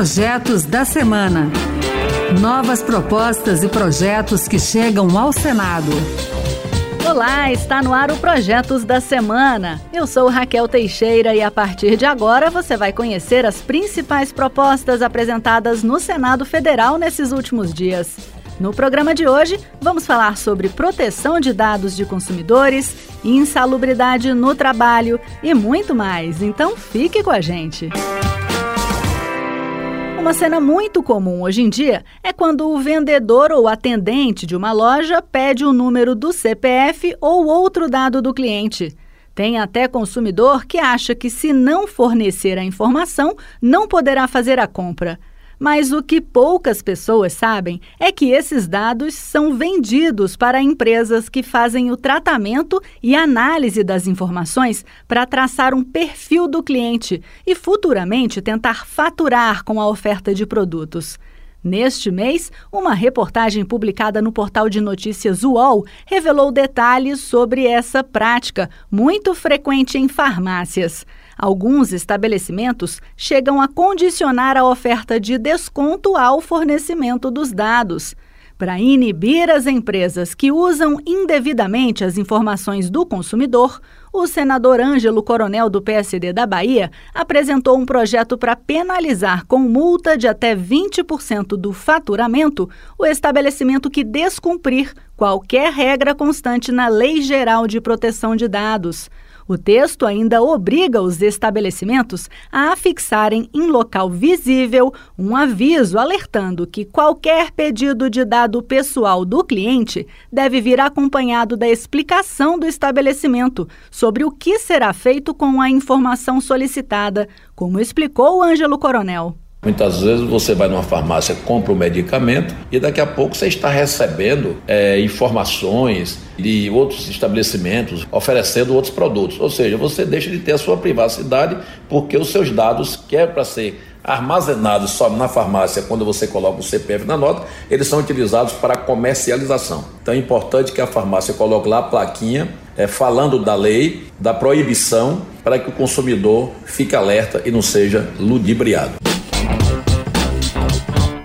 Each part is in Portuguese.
Projetos da Semana. Novas propostas e projetos que chegam ao Senado. Olá, está no ar o Projetos da Semana. Eu sou Raquel Teixeira e a partir de agora você vai conhecer as principais propostas apresentadas no Senado Federal nesses últimos dias. No programa de hoje, vamos falar sobre proteção de dados de consumidores, insalubridade no trabalho e muito mais. Então fique com a gente. Uma cena muito comum hoje em dia é quando o vendedor ou atendente de uma loja pede o número do CPF ou outro dado do cliente. Tem até consumidor que acha que, se não fornecer a informação, não poderá fazer a compra. Mas o que poucas pessoas sabem é que esses dados são vendidos para empresas que fazem o tratamento e análise das informações para traçar um perfil do cliente e futuramente tentar faturar com a oferta de produtos. Neste mês, uma reportagem publicada no portal de notícias UOL revelou detalhes sobre essa prática, muito frequente em farmácias. Alguns estabelecimentos chegam a condicionar a oferta de desconto ao fornecimento dos dados. Para inibir as empresas que usam indevidamente as informações do consumidor, o senador Ângelo Coronel do PSD da Bahia apresentou um projeto para penalizar com multa de até 20% do faturamento o estabelecimento que descumprir qualquer regra constante na Lei Geral de Proteção de Dados. O texto ainda obriga os estabelecimentos a afixarem em local visível um aviso alertando que qualquer pedido de dado pessoal do cliente deve vir acompanhado da explicação do estabelecimento sobre o que será feito com a informação solicitada, como explicou Ângelo Coronel. Muitas vezes você vai numa farmácia, compra o um medicamento e daqui a pouco você está recebendo é, informações de outros estabelecimentos oferecendo outros produtos. Ou seja, você deixa de ter a sua privacidade porque os seus dados, que é para ser armazenados só na farmácia quando você coloca o CPF na nota, eles são utilizados para comercialização. Então é importante que a farmácia coloque lá a plaquinha é, falando da lei, da proibição, para que o consumidor fique alerta e não seja ludibriado.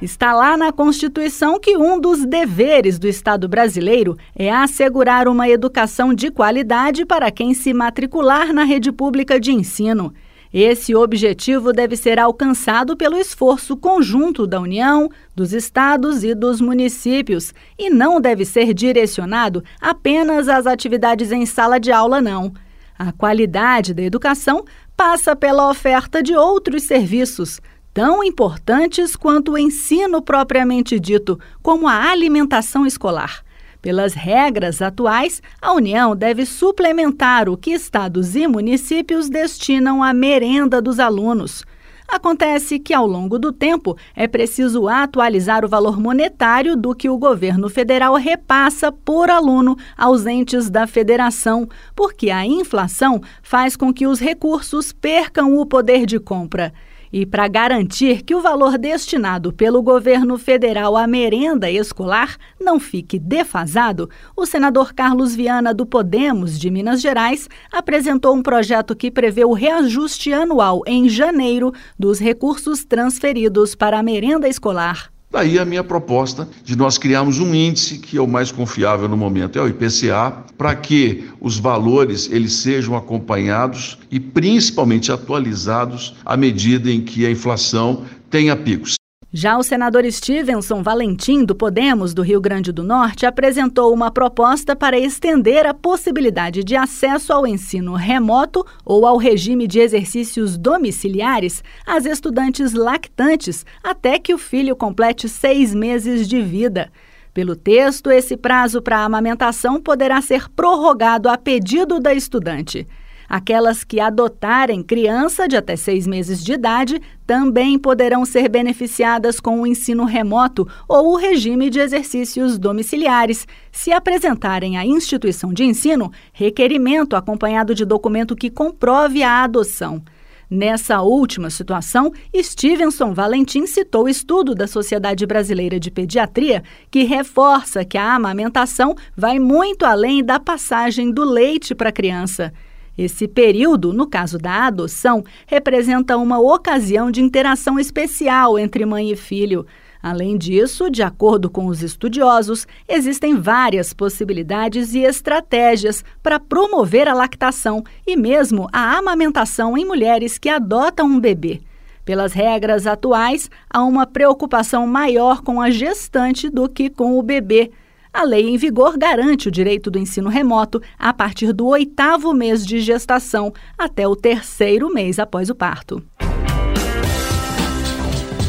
Está lá na Constituição que um dos deveres do Estado brasileiro é assegurar uma educação de qualidade para quem se matricular na rede pública de ensino. Esse objetivo deve ser alcançado pelo esforço conjunto da União, dos estados e dos municípios e não deve ser direcionado apenas às atividades em sala de aula, não. A qualidade da educação passa pela oferta de outros serviços, tão importantes quanto o ensino propriamente dito, como a alimentação escolar. Pelas regras atuais, a União deve suplementar o que estados e municípios destinam à merenda dos alunos. Acontece que, ao longo do tempo, é preciso atualizar o valor monetário do que o governo federal repassa por aluno aos entes da federação, porque a inflação faz com que os recursos percam o poder de compra. E para garantir que o valor destinado pelo governo federal à merenda escolar não fique defasado, o senador Carlos Viana do Podemos de Minas Gerais apresentou um projeto que prevê o reajuste anual em janeiro dos recursos transferidos para a merenda escolar. Daí a minha proposta de nós criarmos um índice que é o mais confiável no momento, é o IPCA, para que os valores eles sejam acompanhados e principalmente atualizados à medida em que a inflação tenha picos. Já o senador Stevenson Valentim, do Podemos do Rio Grande do Norte, apresentou uma proposta para estender a possibilidade de acesso ao ensino remoto ou ao regime de exercícios domiciliares às estudantes lactantes até que o filho complete seis meses de vida. Pelo texto, esse prazo para amamentação poderá ser prorrogado a pedido da estudante. Aquelas que adotarem criança de até seis meses de idade também poderão ser beneficiadas com o ensino remoto ou o regime de exercícios domiciliares, se apresentarem à instituição de ensino requerimento acompanhado de documento que comprove a adoção. Nessa última situação, Stevenson Valentim citou o estudo da Sociedade Brasileira de Pediatria, que reforça que a amamentação vai muito além da passagem do leite para a criança. Esse período, no caso da adoção, representa uma ocasião de interação especial entre mãe e filho. Além disso, de acordo com os estudiosos, existem várias possibilidades e estratégias para promover a lactação e mesmo a amamentação em mulheres que adotam um bebê. Pelas regras atuais, há uma preocupação maior com a gestante do que com o bebê. A lei em vigor garante o direito do ensino remoto a partir do oitavo mês de gestação até o terceiro mês após o parto.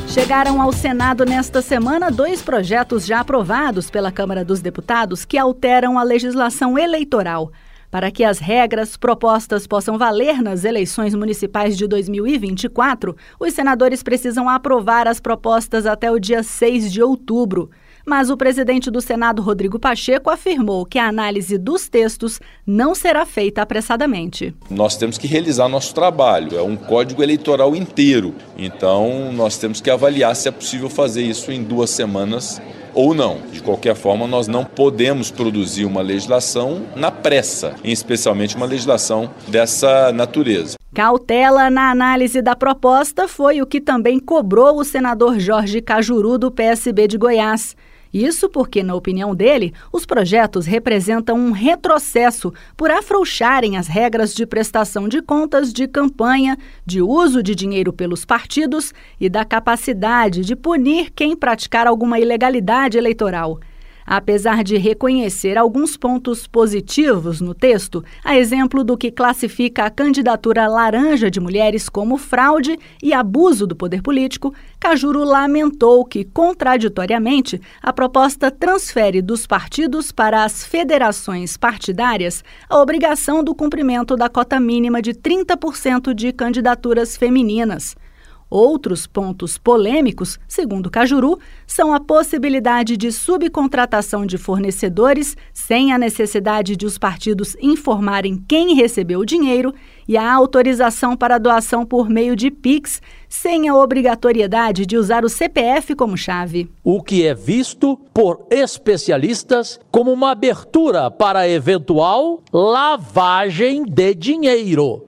Chegaram ao Senado nesta semana dois projetos já aprovados pela Câmara dos Deputados que alteram a legislação eleitoral. Para que as regras propostas possam valer nas eleições municipais de 2024, os senadores precisam aprovar as propostas até o dia 6 de outubro. Mas o presidente do Senado, Rodrigo Pacheco, afirmou que a análise dos textos não será feita apressadamente. Nós temos que realizar nosso trabalho, é um código eleitoral inteiro. Então, nós temos que avaliar se é possível fazer isso em duas semanas ou não. De qualquer forma, nós não podemos produzir uma legislação na pressa, especialmente uma legislação dessa natureza. Cautela na análise da proposta foi o que também cobrou o senador Jorge Cajuru, do PSB de Goiás. Isso porque, na opinião dele, os projetos representam um retrocesso por afrouxarem as regras de prestação de contas de campanha, de uso de dinheiro pelos partidos e da capacidade de punir quem praticar alguma ilegalidade eleitoral. Apesar de reconhecer alguns pontos positivos no texto, a exemplo do que classifica a candidatura laranja de mulheres como fraude e abuso do poder político, Cajuru lamentou que, contraditoriamente, a proposta transfere dos partidos para as federações partidárias a obrigação do cumprimento da cota mínima de 30% de candidaturas femininas. Outros pontos polêmicos, segundo Cajuru, são a possibilidade de subcontratação de fornecedores sem a necessidade de os partidos informarem quem recebeu o dinheiro e a autorização para doação por meio de PIX, sem a obrigatoriedade de usar o CPF como chave. O que é visto por especialistas como uma abertura para eventual lavagem de dinheiro.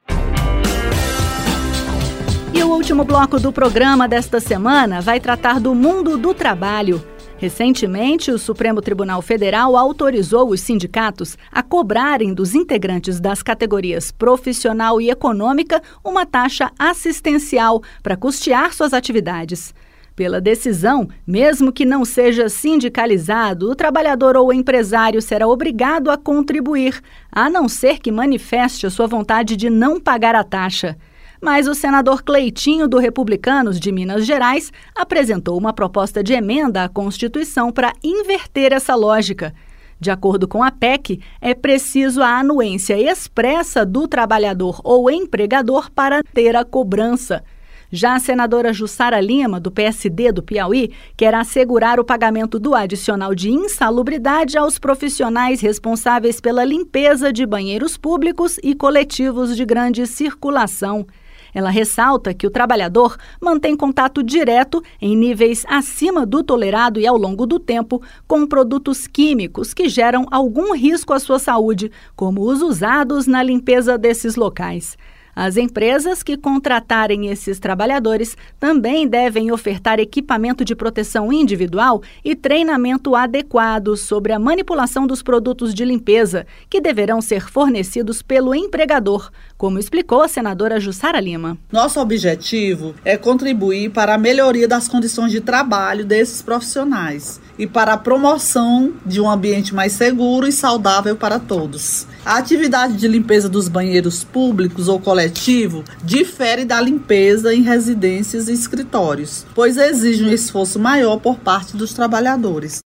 O último bloco do programa desta semana vai tratar do mundo do trabalho. Recentemente, o Supremo Tribunal Federal autorizou os sindicatos a cobrarem dos integrantes das categorias profissional e econômica uma taxa assistencial para custear suas atividades. Pela decisão, mesmo que não seja sindicalizado, o trabalhador ou empresário será obrigado a contribuir, a não ser que manifeste a sua vontade de não pagar a taxa mas o senador Cleitinho, do Republicanos de Minas Gerais, apresentou uma proposta de emenda à Constituição para inverter essa lógica. De acordo com a PEC, é preciso a anuência expressa do trabalhador ou empregador para ter a cobrança. Já a senadora Jussara Lima, do PSD do Piauí, quer assegurar o pagamento do adicional de insalubridade aos profissionais responsáveis pela limpeza de banheiros públicos e coletivos de grande circulação. Ela ressalta que o trabalhador mantém contato direto, em níveis acima do tolerado e ao longo do tempo, com produtos químicos que geram algum risco à sua saúde, como os usados na limpeza desses locais. As empresas que contratarem esses trabalhadores também devem ofertar equipamento de proteção individual e treinamento adequado sobre a manipulação dos produtos de limpeza, que deverão ser fornecidos pelo empregador, como explicou a senadora Jussara Lima. Nosso objetivo é contribuir para a melhoria das condições de trabalho desses profissionais e para a promoção de um ambiente mais seguro e saudável para todos. A atividade de limpeza dos banheiros públicos ou coletivo difere da limpeza em residências e escritórios, pois exige um esforço maior por parte dos trabalhadores.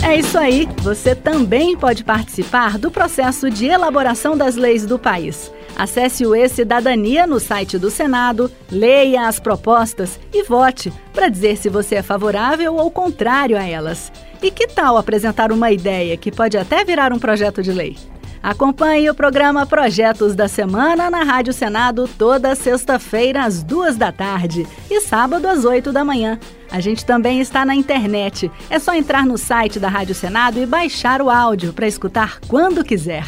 É isso aí, você também pode participar do processo de elaboração das leis do país. Acesse o E-Cidadania no site do Senado, leia as propostas e vote para dizer se você é favorável ou contrário a elas. E que tal apresentar uma ideia que pode até virar um projeto de lei? Acompanhe o programa Projetos da Semana na Rádio Senado toda sexta-feira às duas da tarde e sábado às oito da manhã. A gente também está na internet. É só entrar no site da Rádio Senado e baixar o áudio para escutar quando quiser.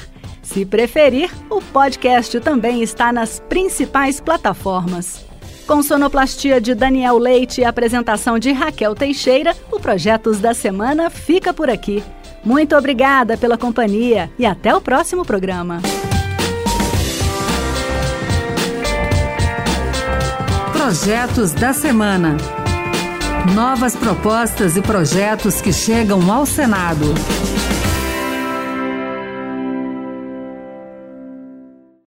Se preferir, o podcast também está nas principais plataformas. Com sonoplastia de Daniel Leite e apresentação de Raquel Teixeira, o Projetos da Semana fica por aqui. Muito obrigada pela companhia e até o próximo programa. Projetos da Semana. Novas propostas e projetos que chegam ao Senado.